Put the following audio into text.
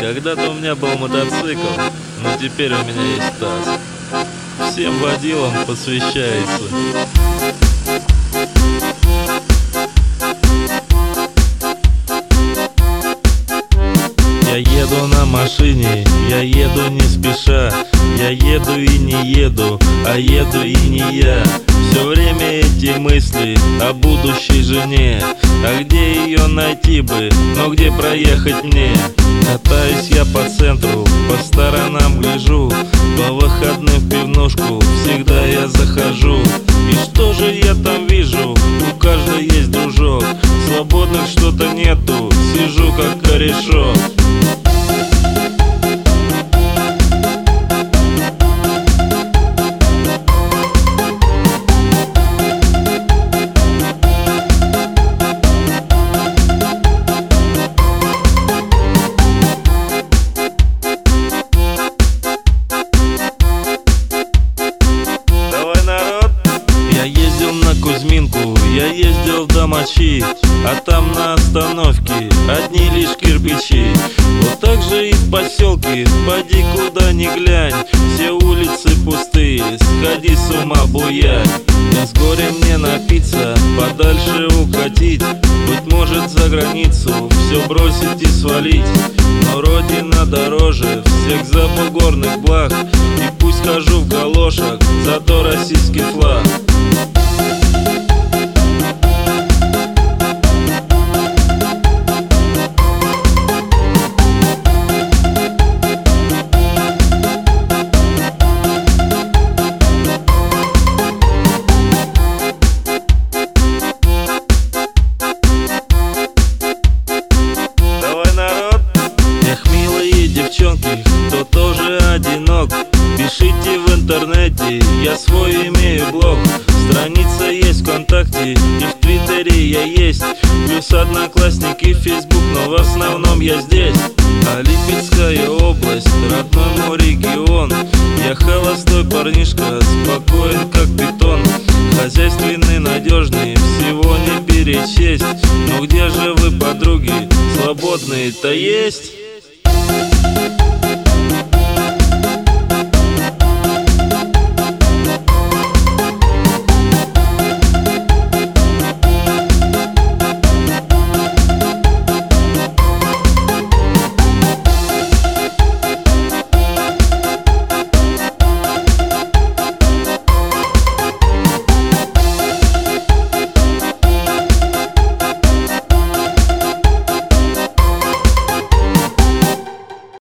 Когда-то у меня был мотоцикл, но теперь у меня есть таз. Всем водилам посвящается. Я еду на машине, я еду не спеша Я еду и не еду, а еду и не я Все время эти мысли о будущей жене А где ее найти бы, но где проехать мне? Катаюсь я по центру, по сторонам гляжу. По выходным в пивнушку всегда я захожу. И что же я там вижу? У каждой есть дружок. Свободных что-то нету, сижу как корешок я ездил до Мочи А там на остановке одни лишь кирпичи. Вот так же и в поселке, поди куда ни глянь Все улицы пустые, сходи с ума буять С горя мне напиться, подальше укатить Быть может за границу, все бросить и свалить. Но родина дороже всех забугорных благ И пусть хожу в галошах, зато российский флаг интернете, я свой имею блог. Страница есть ВКонтакте и в Твиттере я есть. Плюс одноклассники, Фейсбук, но в основном я здесь. А Липецкая область, родной мой регион. Я холостой парнишка, спокоен как питон. Хозяйственный, надежный, всего не перечесть. Но где же вы, подруги, свободные-то есть?